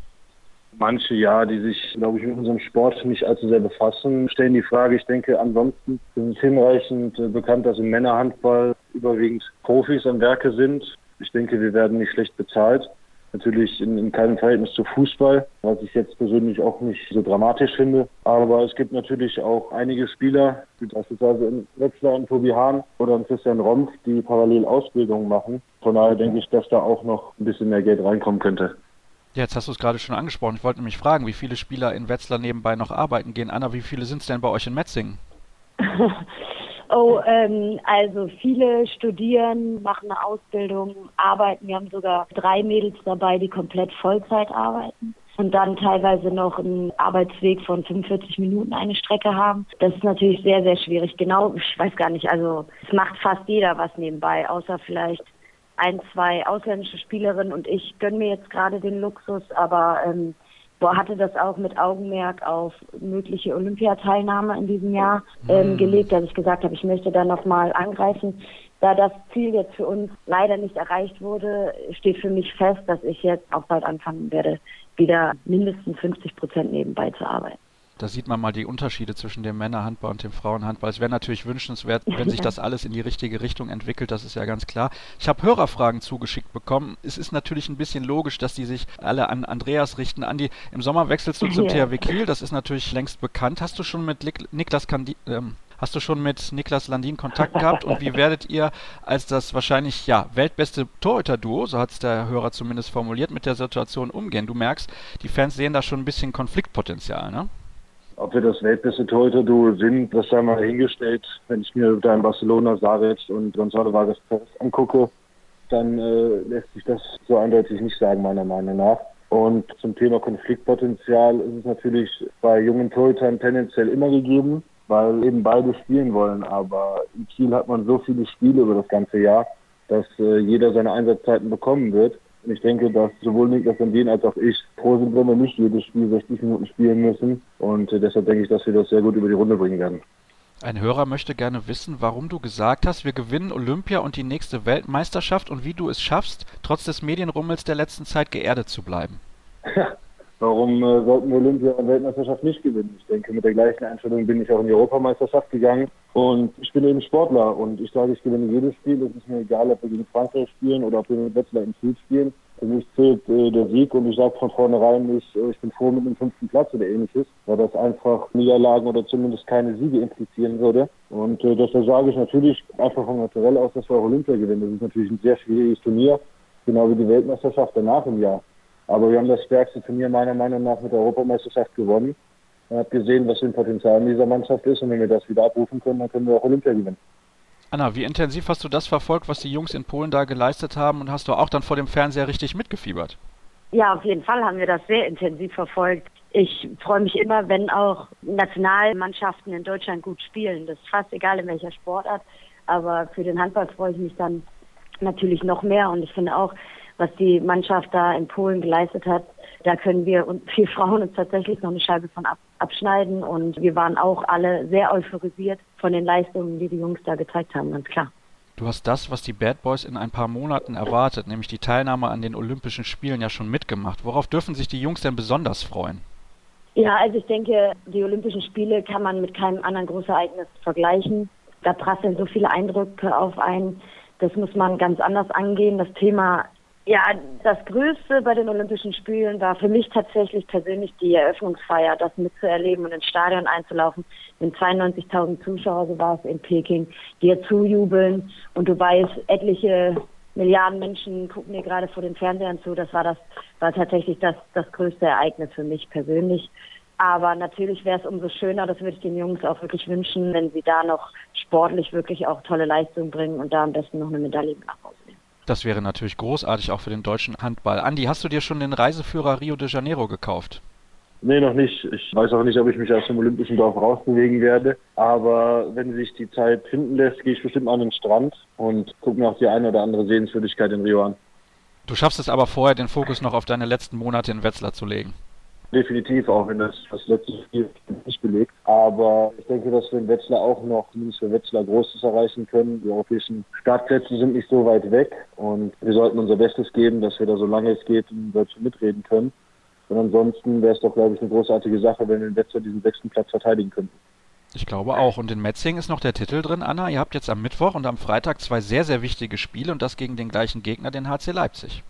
Manche ja, die sich, glaube ich, mit unserem Sport nicht allzu sehr befassen, stellen die Frage. Ich denke, ansonsten ist es hinreichend äh, bekannt, dass im Männerhandball überwiegend Profis am Werke sind. Ich denke, wir werden nicht schlecht bezahlt. Natürlich in, in keinem Verhältnis zu Fußball, was ich jetzt persönlich auch nicht so dramatisch finde. Aber es gibt natürlich auch einige Spieler, wie beispielsweise in Wetzlar und Tobi Hahn oder in Christian Rompf, die parallel Ausbildungen machen. Von daher denke ich, dass da auch noch ein bisschen mehr Geld reinkommen könnte. Jetzt hast du es gerade schon angesprochen. Ich wollte nämlich fragen, wie viele Spieler in Wetzlar nebenbei noch arbeiten gehen. Anna, wie viele sind es denn bei euch in Metzingen? Oh, ähm, also viele studieren, machen eine Ausbildung, arbeiten. Wir haben sogar drei Mädels dabei, die komplett Vollzeit arbeiten und dann teilweise noch einen Arbeitsweg von 45 Minuten eine Strecke haben. Das ist natürlich sehr, sehr schwierig. Genau, ich weiß gar nicht, also es macht fast jeder was nebenbei, außer vielleicht ein, zwei ausländische Spielerinnen und ich gönne mir jetzt gerade den Luxus, aber ähm, hatte das auch mit Augenmerk auf mögliche Olympiateilnahme in diesem Jahr ähm, mhm. gelegt, dass ich gesagt habe, ich möchte da nochmal angreifen. Da das Ziel jetzt für uns leider nicht erreicht wurde, steht für mich fest, dass ich jetzt auch bald anfangen werde, wieder mindestens 50 Prozent nebenbei zu arbeiten. Da sieht man mal die Unterschiede zwischen dem Männerhandball und dem Frauenhandball. Es wäre natürlich wünschenswert, wenn sich das alles in die richtige Richtung entwickelt, das ist ja ganz klar. Ich habe Hörerfragen zugeschickt bekommen. Es ist natürlich ein bisschen logisch, dass die sich alle an Andreas richten. Andi, im Sommer wechselst du zum THW Kiel, das ist natürlich längst bekannt. Hast du schon mit Niklas Kandi ähm, Hast du schon mit Niklas Landin Kontakt gehabt und wie werdet ihr als das wahrscheinlich ja weltbeste Torhüter-Duo, so hat es der Hörer zumindest formuliert, mit der Situation umgehen? Du merkst, die Fans sehen da schon ein bisschen Konfliktpotenzial, ne? Ob wir das weltbeste Torhüter-Duo sind, das sei mal dahingestellt. Wenn ich mir da in Barcelona Saric und Gonzalo Vargas angucke, dann äh, lässt sich das so eindeutig nicht sagen, meiner Meinung nach. Und zum Thema Konfliktpotenzial ist es natürlich bei jungen Torhütern tendenziell immer gegeben, weil eben beide spielen wollen. Aber in Kiel hat man so viele Spiele über das ganze Jahr, dass äh, jeder seine Einsatzzeiten bekommen wird. Und ich denke, dass sowohl Niklas Sandin als auch ich froh sind, wenn wir nicht jedes Spiel 60 Minuten spielen müssen. Und äh, deshalb denke ich, dass wir das sehr gut über die Runde bringen werden. Ein Hörer möchte gerne wissen, warum du gesagt hast, wir gewinnen Olympia und die nächste Weltmeisterschaft und wie du es schaffst, trotz des Medienrummels der letzten Zeit geerdet zu bleiben. Warum äh, sollten wir Olympia und Weltmeisterschaft nicht gewinnen? Ich denke, mit der gleichen Einstellung bin ich auch in die Europameisterschaft gegangen. Und ich bin eben Sportler und ich sage, ich gewinne jedes Spiel. Es ist mir egal, ob wir gegen Frankreich spielen oder ob wir mit Wetzlar im Spiel spielen. Für mich zählt äh, der Sieg und ich sage von vornherein nicht, äh, ich bin froh mit dem fünften Platz oder ähnliches, weil das einfach Niederlagen oder zumindest keine Siege implizieren würde. Und äh, deshalb sage ich natürlich einfach von Naturell aus, dass wir auch Olympia gewinnen. Das ist natürlich ein sehr schwieriges Turnier, genau wie die Weltmeisterschaft danach im Jahr. Aber wir haben das stärkste Turnier meiner Meinung nach mit der Europameisterschaft gewonnen. Man hat gesehen, was für ein Potenzial in dieser Mannschaft ist und wenn wir das wieder abrufen können, dann können wir auch Olympia gewinnen. Anna, wie intensiv hast du das verfolgt, was die Jungs in Polen da geleistet haben und hast du auch dann vor dem Fernseher richtig mitgefiebert? Ja, auf jeden Fall haben wir das sehr intensiv verfolgt. Ich freue mich immer, wenn auch Nationalmannschaften in Deutschland gut spielen. Das ist fast egal in welcher Sportart. Aber für den Handball freue ich mich dann natürlich noch mehr. Und ich finde auch, was die Mannschaft da in Polen geleistet hat, da können wir und vier Frauen uns tatsächlich noch eine Scheibe von ab, abschneiden. Und wir waren auch alle sehr euphorisiert von den Leistungen, die die Jungs da gezeigt haben, ganz klar. Du hast das, was die Bad Boys in ein paar Monaten erwartet, nämlich die Teilnahme an den Olympischen Spielen ja schon mitgemacht. Worauf dürfen sich die Jungs denn besonders freuen? Ja, also ich denke, die Olympischen Spiele kann man mit keinem anderen Großereignis vergleichen. Da prasseln so viele Eindrücke auf einen. Das muss man ganz anders angehen. Das Thema ja, das Größte bei den Olympischen Spielen war für mich tatsächlich persönlich die Eröffnungsfeier, das mitzuerleben und ins Stadion einzulaufen. Mit 92.000 Zuschauer, so war es in Peking, dir zujubeln und du weißt, etliche Milliarden Menschen gucken dir gerade vor den Fernsehern zu. Das war das, war tatsächlich das, das größte Ereignis für mich persönlich. Aber natürlich wäre es umso schöner, das würde ich den Jungs auch wirklich wünschen, wenn sie da noch sportlich wirklich auch tolle Leistungen bringen und da am besten noch eine Medaille nach Hause das wäre natürlich großartig auch für den deutschen Handball. Andi, hast du dir schon den Reiseführer Rio de Janeiro gekauft? Nee, noch nicht. Ich weiß auch nicht, ob ich mich aus dem Olympischen Dorf rausbewegen werde. Aber wenn sich die Zeit finden lässt, gehe ich bestimmt an den Strand und gucke mir auch die eine oder andere Sehenswürdigkeit in Rio an. Du schaffst es aber vorher, den Fokus noch auf deine letzten Monate in Wetzlar zu legen. Definitiv, auch wenn das das letzte Spiel nicht belegt. Aber ich denke, dass wir in Wetzlar auch noch, zumindest für Wetzlar, Großes erreichen können. Die europäischen Startplätze sind nicht so weit weg und wir sollten unser Bestes geben, dass wir da so lange es geht in Deutschland mitreden können. Und ansonsten wäre es doch, glaube ich, eine großartige Sache, wenn wir in Wetzlar diesen sechsten Platz verteidigen könnten. Ich glaube auch. Und in Metzing ist noch der Titel drin, Anna. Ihr habt jetzt am Mittwoch und am Freitag zwei sehr, sehr wichtige Spiele und das gegen den gleichen Gegner, den HC Leipzig.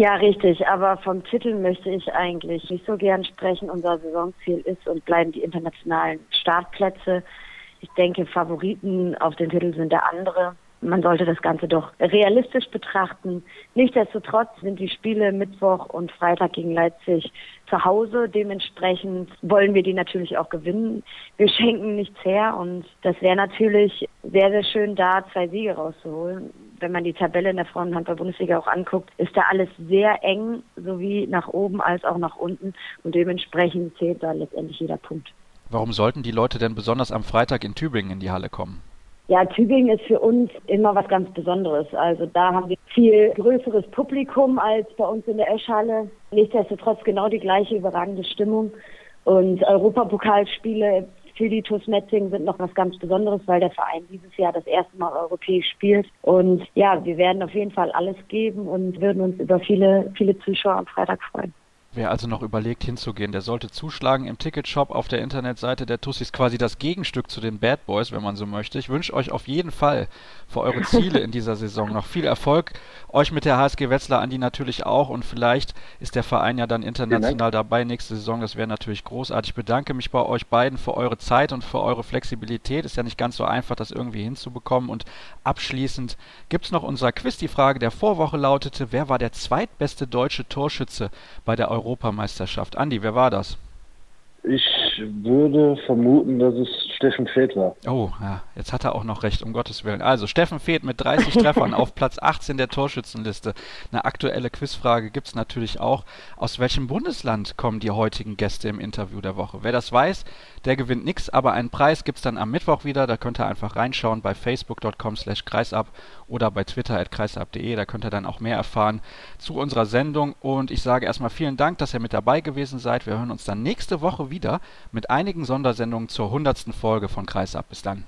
Ja, richtig. Aber vom Titel möchte ich eigentlich nicht so gern sprechen. Unser Saisonziel ist und bleiben die internationalen Startplätze. Ich denke, Favoriten auf den Titel sind der andere man sollte das Ganze doch realistisch betrachten. Nichtsdestotrotz sind die Spiele Mittwoch und Freitag gegen Leipzig zu Hause. Dementsprechend wollen wir die natürlich auch gewinnen. Wir schenken nichts her und das wäre natürlich sehr, sehr schön, da zwei Siege rauszuholen. Wenn man die Tabelle in der Frauenhandball-Bundesliga auch anguckt, ist da alles sehr eng, sowie nach oben als auch nach unten. Und dementsprechend zählt da letztendlich jeder Punkt. Warum sollten die Leute denn besonders am Freitag in Tübingen in die Halle kommen? Ja, Tübingen ist für uns immer was ganz Besonderes. Also da haben wir viel größeres Publikum als bei uns in der Eschhalle. Nichtsdestotrotz genau die gleiche überragende Stimmung. Und Europapokalspiele für die Metzingen sind noch was ganz Besonderes, weil der Verein dieses Jahr das erste Mal europäisch spielt. Und ja, wir werden auf jeden Fall alles geben und würden uns über viele, viele Zuschauer am Freitag freuen. Wer also noch überlegt hinzugehen, der sollte zuschlagen im Ticketshop auf der Internetseite der Tussis quasi das Gegenstück zu den Bad Boys, wenn man so möchte. Ich wünsche euch auf jeden Fall für eure Ziele in dieser Saison noch viel Erfolg. Euch mit der HSG Wetzlar, Andi natürlich auch und vielleicht ist der Verein ja dann international dabei nächste Saison. Das wäre natürlich großartig. Ich bedanke mich bei euch beiden für eure Zeit und für eure Flexibilität. Ist ja nicht ganz so einfach, das irgendwie hinzubekommen. Und abschließend gibt es noch unser Quiz. Die Frage der Vorwoche lautete, wer war der zweitbeste deutsche Torschütze bei der Europameisterschaft. Andi, wer war das? Ich würde vermuten, dass es Steffen Feeth war. Oh, ja, jetzt hat er auch noch recht, um Gottes Willen. Also, Steffen Feeth mit 30 Treffern auf Platz 18 der Torschützenliste. Eine aktuelle Quizfrage gibt es natürlich auch. Aus welchem Bundesland kommen die heutigen Gäste im Interview der Woche? Wer das weiß, der gewinnt nichts, aber einen Preis gibt es dann am Mittwoch wieder. Da könnt ihr einfach reinschauen bei facebook.com slash kreisab oder bei twitter at kreisab.de. Da könnt ihr dann auch mehr erfahren zu unserer Sendung. Und ich sage erstmal vielen Dank, dass ihr mit dabei gewesen seid. Wir hören uns dann nächste Woche wieder mit einigen Sondersendungen zur 100. Folge von Kreisab. Bis dann.